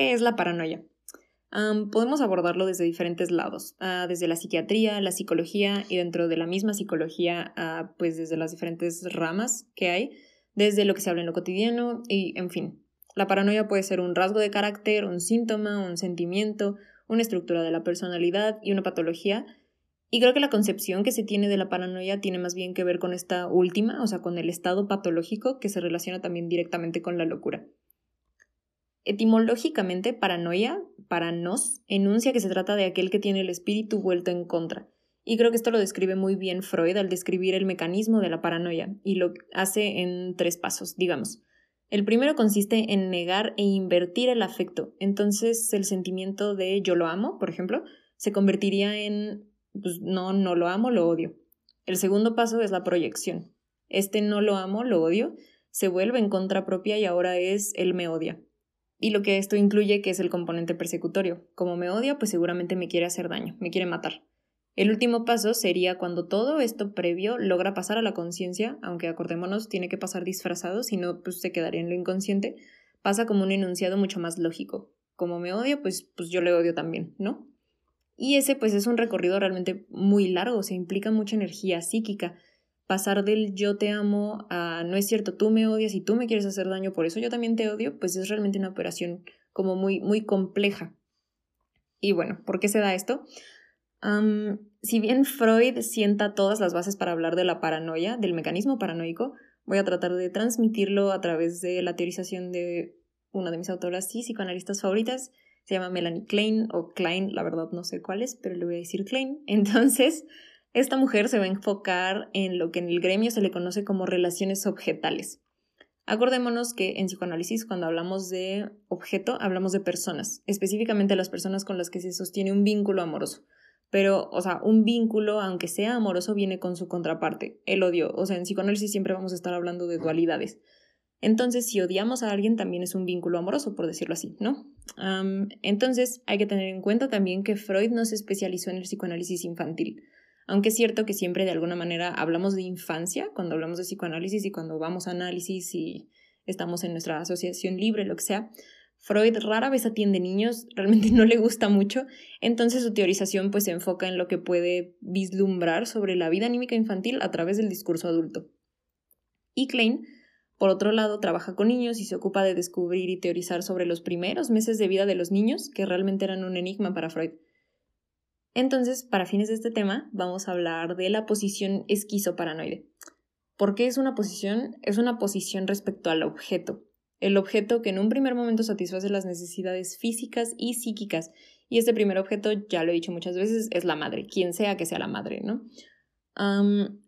¿Qué es la paranoia? podemos abordarlo desde diferentes lados, ah, desde la psiquiatría, la psicología y dentro de la misma psicología, ah, pues desde las diferentes ramas que hay, desde lo que se habla en lo cotidiano y, en fin. La paranoia puede ser un rasgo de carácter, un síntoma, un sentimiento, una estructura de la personalidad y una patología. Y creo que la concepción que se tiene de la paranoia tiene más bien que ver con esta última, o sea, con el estado patológico que se relaciona también directamente con la locura. Etimológicamente, paranoia, para nos, enuncia que se trata de aquel que tiene el espíritu vuelto en contra. Y creo que esto lo describe muy bien Freud al describir el mecanismo de la paranoia, y lo hace en tres pasos, digamos. El primero consiste en negar e invertir el afecto. Entonces, el sentimiento de yo lo amo, por ejemplo, se convertiría en pues, no, no lo amo, lo odio. El segundo paso es la proyección. Este no lo amo, lo odio, se vuelve en contra propia y ahora es él me odia y lo que esto incluye que es el componente persecutorio. Como me odia, pues seguramente me quiere hacer daño, me quiere matar. El último paso sería cuando todo esto previo logra pasar a la conciencia, aunque acordémonos, tiene que pasar disfrazado, si no, pues se quedaría en lo inconsciente, pasa como un enunciado mucho más lógico. Como me odia, pues, pues yo le odio también, ¿no? Y ese pues es un recorrido realmente muy largo, se implica mucha energía psíquica, pasar del yo te amo a no es cierto, tú me odias y tú me quieres hacer daño, por eso yo también te odio, pues es realmente una operación como muy, muy compleja. Y bueno, ¿por qué se da esto? si bien Freud sienta todas las bases para hablar de la paranoia, del mecanismo paranoico, voy a tratar de transmitirlo a través de la teorización de una de mis autoras y psicoanalistas favoritas, se llama Melanie Klein o Klein, la verdad no sé cuál es, pero le voy a decir Klein. Entonces, esta mujer se va a enfocar en lo que en el gremio se le conoce como relaciones objetales. Acordémonos que en psicoanálisis cuando hablamos de objeto hablamos de personas, específicamente las personas con las que se sostiene un vínculo amoroso. Pero, o sea, un vínculo, aunque sea amoroso, viene con su contraparte, el odio. O sea, en psicoanálisis siempre vamos a estar hablando de dualidades. Entonces, si odiamos a alguien, también es un vínculo amoroso, por decirlo así, ¿no? entonces, hay que tener en cuenta también que Freud no se especializó en el psicoanálisis infantil. Aunque es cierto que siempre de alguna manera hablamos de infancia cuando hablamos de psicoanálisis y cuando vamos a análisis y estamos en nuestra asociación libre, lo que sea, Freud rara vez atiende niños, realmente no le gusta mucho, entonces su teorización pues se enfoca en lo que puede vislumbrar sobre la vida anímica infantil a través del discurso adulto. Y Klein, por otro lado, trabaja con niños y se ocupa de descubrir y teorizar sobre los primeros meses de vida de los niños, que realmente eran un enigma para Freud. Entonces, para fines de este tema, vamos a hablar de la posición esquizoparanoide. ¿Por qué es una posición? Es una posición respecto al objeto. El objeto que en un primer momento satisface las necesidades físicas y psíquicas. Y este primer objeto, ya lo he dicho muchas veces, es la madre, quien sea que sea la madre, ¿no?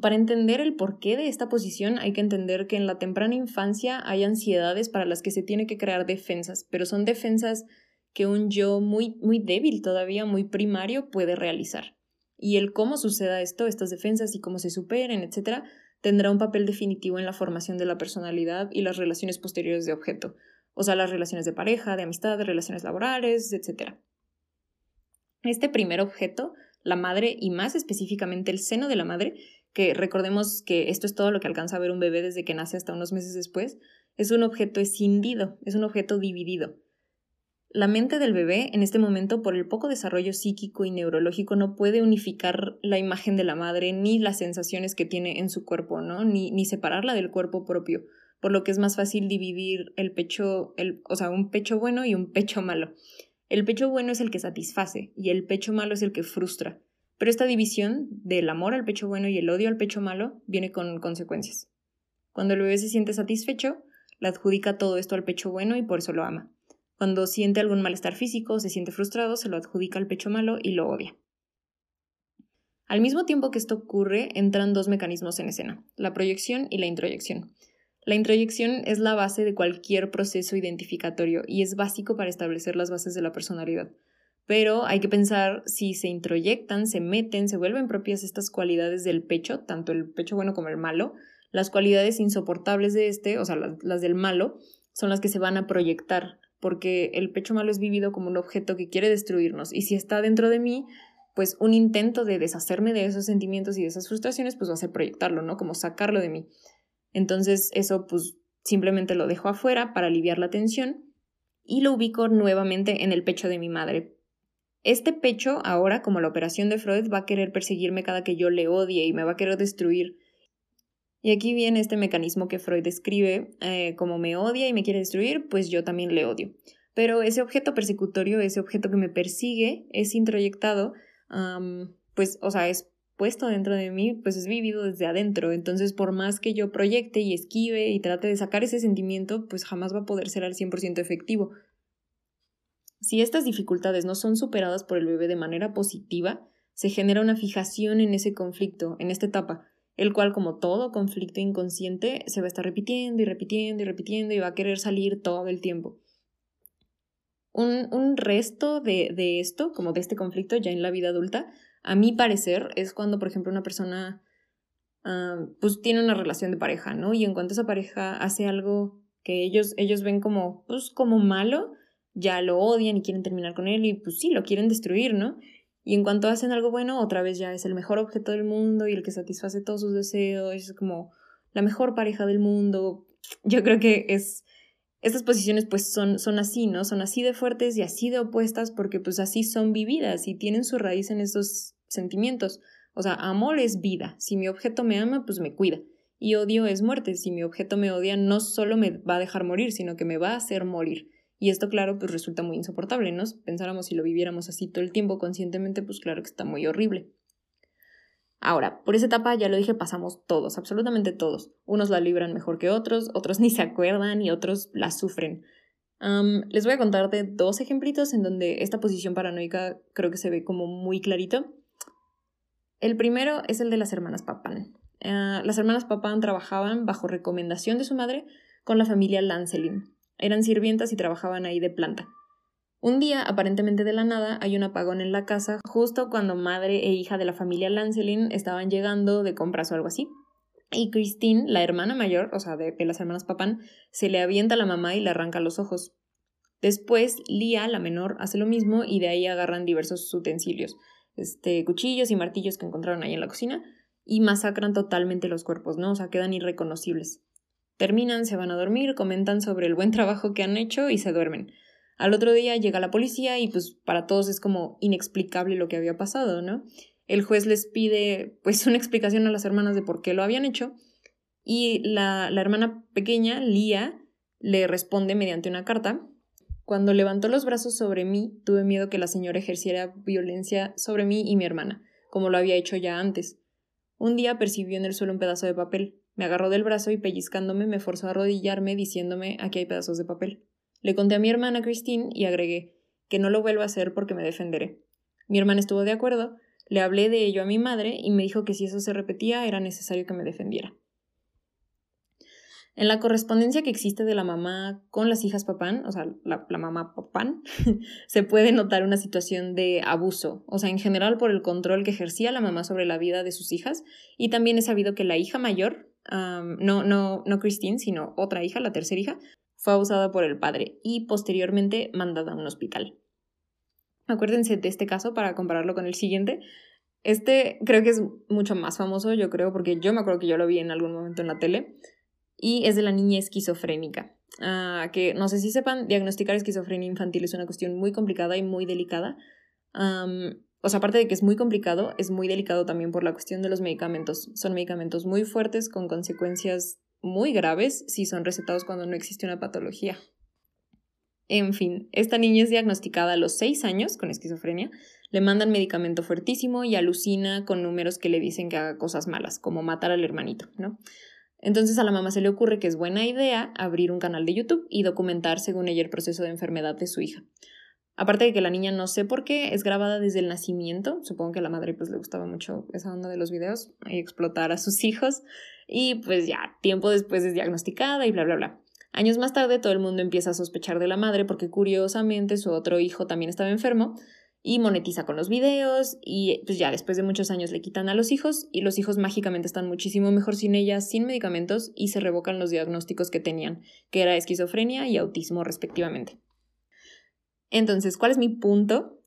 para entender el porqué de esta posición hay que entender que en la temprana infancia hay ansiedades para las que se tiene que crear defensas, pero son defensas que un yo muy, muy débil todavía, muy primario, puede realizar. Y el cómo suceda esto, estas defensas y cómo se superen, etc., tendrá un papel definitivo en la formación de la personalidad y las relaciones posteriores de objeto, o sea, las relaciones de pareja, de amistad, de relaciones laborales, etc. Este primer objeto, la madre y más específicamente el seno de la madre, que recordemos que esto es todo lo que alcanza a ver un bebé desde que nace hasta unos meses después, es un objeto escindido, es un objeto dividido. La mente del bebé, en este momento, por el poco desarrollo psíquico y neurológico, no puede unificar la imagen de la madre ni las sensaciones que tiene en su cuerpo, ¿no? Ni, ni separarla del cuerpo propio, por lo que es más fácil dividir el pecho, el, o sea, un pecho bueno y un pecho malo. El pecho bueno es el que satisface y el pecho malo es el que frustra. Pero esta división del amor al pecho bueno y el odio al pecho malo viene con consecuencias. Cuando el bebé se siente satisfecho, le adjudica todo esto al pecho bueno y por eso lo ama. Cuando siente algún malestar físico se siente frustrado, se lo adjudica al pecho malo y lo odia. Al mismo tiempo que esto ocurre, entran dos mecanismos en escena, la proyección y la introyección. La introyección es la base de cualquier proceso identificatorio y es básico para establecer las bases de la personalidad. Pero hay que pensar si se introyectan, se meten, se vuelven propias estas cualidades del pecho, tanto el pecho bueno como el malo, las cualidades insoportables de este, o sea, las, las del malo, son las que se van a proyectar porque el pecho malo es vivido como un objeto que quiere destruirnos y si está dentro de mí, pues un intento de deshacerme de esos sentimientos y de esas frustraciones, pues va a ser proyectarlo, ¿no? Como sacarlo de mí. Entonces eso pues simplemente lo dejo afuera para aliviar la tensión y lo ubico nuevamente en el pecho de mi madre. Este pecho, ahora, como la operación de Freud, va a querer perseguirme cada que yo le odie y me va a querer destruir. Y aquí viene este mecanismo que Freud describe, eh, como me odia y me quiere destruir, pues yo también le odio. Pero ese objeto persecutorio, ese objeto que me persigue, es introyectado, pues, o sea, es puesto dentro de mí, pues es vivido desde adentro. Entonces, por más que yo proyecte y esquive y trate de sacar ese sentimiento, pues jamás va a poder ser al 100% efectivo. Si estas dificultades no son superadas por el bebé de manera positiva, se genera una fijación en ese conflicto, en esta etapa, el cual, como todo conflicto inconsciente, se va a estar repitiendo y repitiendo y repitiendo y va a querer salir todo el tiempo. Un, un resto de, de esto, como de este conflicto ya en la vida adulta, a mi parecer, es cuando, por ejemplo, una persona pues tiene una relación de pareja, ¿no? Y en cuanto esa pareja hace algo que ellos, ellos ven como, pues, como malo, ya lo odian y quieren terminar con él y pues sí, lo quieren destruir, ¿no? Y en cuanto hacen algo bueno, otra vez ya es el mejor objeto del mundo y el que satisface todos sus deseos, es como la mejor pareja del mundo. Yo creo que es estas posiciones pues son, son así, ¿no? Son así de fuertes y así de opuestas porque pues así son vividas y tienen su raíz en esos sentimientos. O sea, amor es vida. Si mi objeto me ama, pues me cuida. Y odio es muerte. Si mi objeto me odia, no solo me va a dejar morir, sino que me va a hacer morir. Y esto, claro, pues resulta muy insoportable, ¿no? Pensáramos si lo viviéramos así todo el tiempo conscientemente, pues claro que está muy horrible. Ahora, por esa etapa, ya lo dije, pasamos todos, absolutamente todos. Unos la libran mejor que otros, otros ni se acuerdan y otros la sufren. les voy a contar de dos ejemplitos en donde esta posición paranoica creo que se ve como muy clarito. El primero es el de las hermanas Papán. Ah, las hermanas Papán trabajaban bajo recomendación de su madre con la familia Lancelin. Eran sirvientas y trabajaban ahí de planta. Un día, aparentemente de la nada, hay un apagón en la casa justo cuando madre e hija de la familia Lancelin estaban llegando de compras o algo así. Y Christine, la hermana mayor, o sea, de, las hermanas Papán, se le avienta a la mamá y le arranca los ojos. Después, Lía, la menor, hace lo mismo y de ahí agarran diversos utensilios este, cuchillos y martillos que encontraron ahí en la cocina y masacran totalmente los cuerpos, ¿no? O sea, quedan irreconocibles. Terminan, se van a dormir, comentan sobre el buen trabajo que han hecho y se duermen. Al otro día llega la policía y pues para todos es como inexplicable lo que había pasado, ¿no? El juez les pide pues una explicación a las hermanas de por qué lo habían hecho y la, la hermana pequeña, Lía, le responde mediante una carta cuando levantó los brazos sobre mí, tuve miedo que la señora ejerciera violencia sobre mí y mi hermana, como lo había hecho ya antes. Un día percibió en el suelo un pedazo de papel. Me agarró del brazo y pellizcándome me forzó a arrodillarme diciéndome aquí hay pedazos de papel. Le conté a mi hermana Christine y agregué que no lo vuelva a hacer porque me defenderé. Mi hermana estuvo de acuerdo, le hablé de ello a mi madre y me dijo que si eso se repetía era necesario que me defendiera. En la correspondencia que existe de la mamá con las hijas papán, o sea, la, mamá papán, se puede notar una situación de abuso, o sea, en general por el control que ejercía la mamá sobre la vida de sus hijas, y también es sabido que la hija mayor, no, no, no Christine, sino otra hija, la tercera hija, fue abusada por el padre y posteriormente mandada a un hospital. Acuérdense de este caso para compararlo con el siguiente. Este creo que es mucho más famoso, yo creo, porque yo me acuerdo que yo lo vi en algún momento en la tele y es de la niña esquizofrénica. Ah, que no sé si sepan, diagnosticar esquizofrenia infantil es una cuestión muy complicada y muy delicada. O sea, aparte de que es muy complicado, es muy delicado también por la cuestión de los medicamentos. Son medicamentos muy fuertes con consecuencias muy graves si son recetados cuando no existe una patología. En fin, esta niña es diagnosticada a los 6 años con esquizofrenia, le mandan medicamento fuertísimo y alucina con números que le dicen que haga cosas malas, como matar al hermanito, ¿no? Entonces a la mamá se le ocurre que es buena idea abrir un canal de YouTube y documentar según ella el proceso de enfermedad de su hija. Aparte de que la niña no sé por qué es grabada desde el nacimiento, supongo que a la madre pues le gustaba mucho esa onda de los videos y explotar a sus hijos y pues ya, tiempo después es diagnosticada y bla bla bla. Años más tarde todo el mundo empieza a sospechar de la madre porque curiosamente su otro hijo también estaba enfermo y monetiza con los videos y pues ya después de muchos años le quitan a los hijos y los hijos mágicamente están muchísimo mejor sin ella, sin medicamentos y se revocan los diagnósticos que tenían, que era esquizofrenia y autismo respectivamente. Entonces, ¿cuál es mi punto?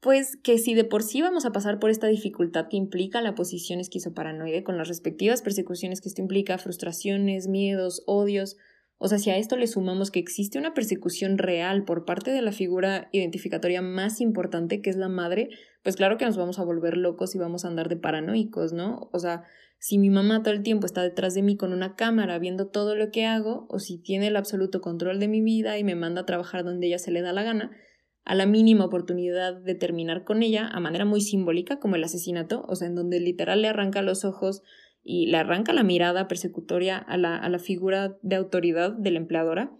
Pues que si de por sí vamos a pasar por esta dificultad que implica la posición esquizoparanoide con las respectivas persecuciones que esto implica, frustraciones, miedos, odios, O sea, si a esto le sumamos que existe una persecución real por parte de la figura identificatoria más importante, que es la madre, pues claro que nos vamos a volver locos y vamos a andar de paranoicos, ¿no? O sea, si mi mamá todo el tiempo está detrás de mí con una cámara viendo todo lo que hago, o si tiene el absoluto control de mi vida y me manda a trabajar donde ella se le da la gana, a la mínima oportunidad de terminar con ella, a manera muy simbólica, como el asesinato, o sea, en donde literal le arranca los ojos y le arranca la mirada persecutoria a la, a la figura de autoridad de la empleadora,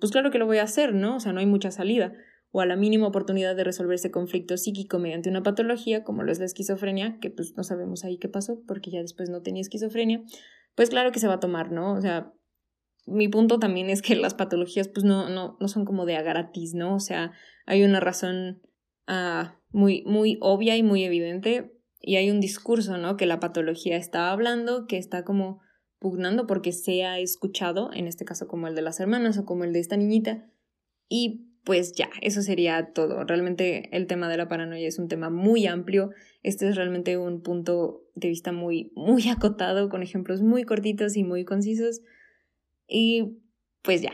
pues claro que lo voy a hacer, ¿no? O sea, no hay mucha salida. O a la mínima oportunidad de resolver ese conflicto psíquico mediante una patología, como lo es la esquizofrenia, que pues no sabemos ahí qué pasó, porque ya después no tenía esquizofrenia, pues claro que se va a tomar, ¿no? O sea, mi punto también es que las patologías pues no, no, no son como de a gratis, ¿no? O sea, hay una razón ah, muy, muy obvia y muy evidente y hay un discurso, ¿no? Que la patología está hablando, que está como pugnando porque se ha escuchado, en este caso como el de las hermanas o como el de esta niñita. Y pues ya, eso sería todo. Realmente el tema de la paranoia es un tema muy amplio. Este es realmente un punto de vista muy, muy acotado, con ejemplos muy cortitos y muy concisos. Y pues ya,